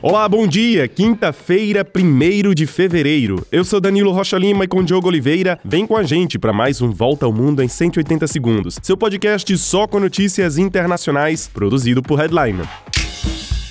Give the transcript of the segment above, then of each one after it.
Olá, bom dia! Quinta-feira, 1 de fevereiro. Eu sou Danilo Rocha Lima e com Diogo Oliveira, vem com a gente para mais um Volta ao Mundo em 180 Segundos. Seu podcast só com notícias internacionais, produzido por Headliner.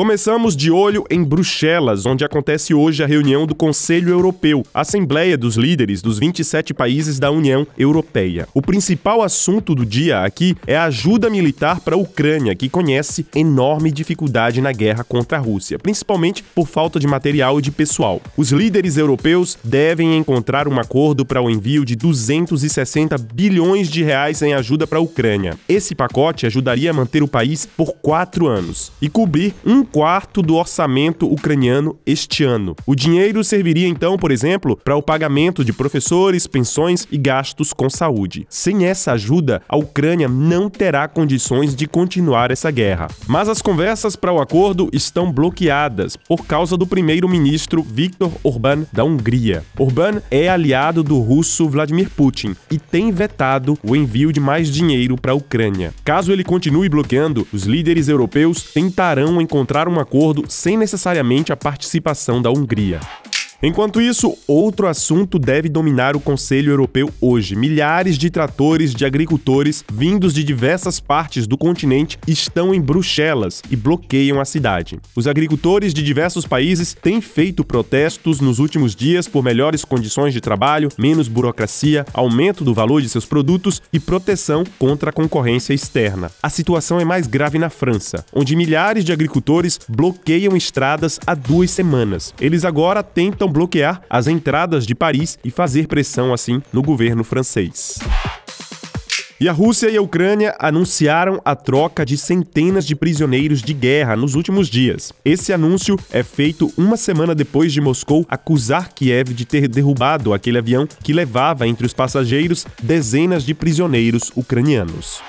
Começamos de olho em Bruxelas, onde acontece hoje a reunião do Conselho Europeu, Assembleia dos Líderes dos 27 países da União Europeia. O principal assunto do dia aqui é a ajuda militar para a Ucrânia, que conhece enorme dificuldade na guerra contra a Rússia, principalmente por falta de material e de pessoal. Os líderes europeus devem encontrar um acordo para o envio de 260 bilhões de reais em ajuda para a Ucrânia. Esse pacote ajudaria a manter o país por quatro anos e cobrir um quarto do orçamento ucraniano este ano. O dinheiro serviria então, por exemplo, para o pagamento de professores, pensões e gastos com saúde. Sem essa ajuda, a Ucrânia não terá condições de continuar essa guerra. Mas as conversas para o acordo estão bloqueadas por causa do primeiro-ministro Viktor Orbán da Hungria. Orbán é aliado do russo Vladimir Putin e tem vetado o envio de mais dinheiro para a Ucrânia. Caso ele continue bloqueando, os líderes europeus tentarão encontrar um acordo sem necessariamente a participação da Hungria. Enquanto isso, outro assunto deve dominar o Conselho Europeu hoje. Milhares de tratores de agricultores vindos de diversas partes do continente estão em Bruxelas e bloqueiam a cidade. Os agricultores de diversos países têm feito protestos nos últimos dias por melhores condições de trabalho, menos burocracia, aumento do valor de seus produtos e proteção contra a concorrência externa. A situação é mais grave na França, onde milhares de agricultores bloqueiam estradas há duas semanas. Eles agora tentam bloquear as entradas de Paris e fazer pressão assim no governo francês. E a Rússia e a Ucrânia anunciaram a troca de centenas de prisioneiros de guerra nos últimos dias. Esse anúncio é feito uma semana depois de Moscou acusar Kiev de ter derrubado aquele avião que levava entre os passageiros dezenas de prisioneiros ucranianos.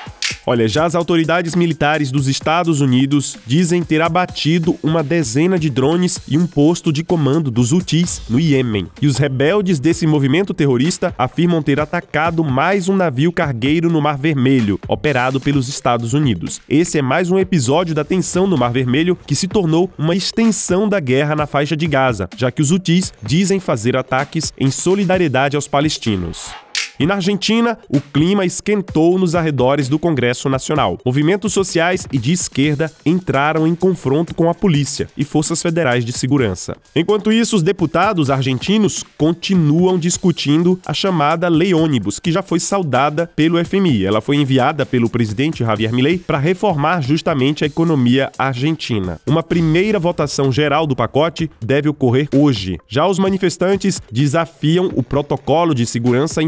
Olha, já as autoridades militares dos Estados Unidos dizem ter abatido uma dezena de drones e um posto de comando dos Houthis no Iêmen. E os rebeldes desse movimento terrorista afirmam ter atacado mais um navio cargueiro no Mar Vermelho, operado pelos Estados Unidos. Esse é mais um episódio da tensão no Mar Vermelho que se tornou uma extensão da guerra na faixa de Gaza, já que os Houthis dizem fazer ataques em solidariedade aos palestinos. E na Argentina, o clima esquentou nos arredores do Congresso Nacional. Movimentos sociais e de esquerda entraram em confronto com a polícia e forças federais de segurança. Enquanto isso, os deputados argentinos continuam discutindo a chamada Lei Ônibus, que já foi saudada pelo FMI. Ela foi enviada pelo presidente Javier Milei para reformar justamente a economia argentina. Uma primeira votação geral do pacote deve ocorrer hoje. Já os manifestantes desafiam o protocolo de segurança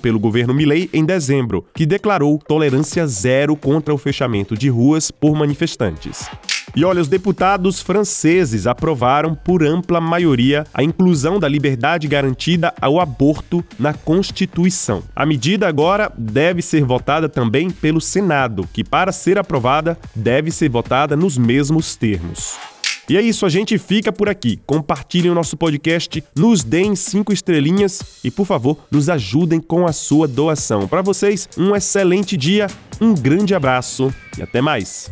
pelo governo Milley em dezembro, que declarou tolerância zero contra o fechamento de ruas por manifestantes. E olha, os deputados franceses aprovaram por ampla maioria a inclusão da liberdade garantida ao aborto na Constituição. A medida agora deve ser votada também pelo Senado, que, para ser aprovada, deve ser votada nos mesmos termos. E é isso, a gente fica por aqui. Compartilhem o nosso podcast, nos deem cinco estrelinhas e, por favor, nos ajudem com a sua doação. Para vocês, um excelente dia, um grande abraço e até mais.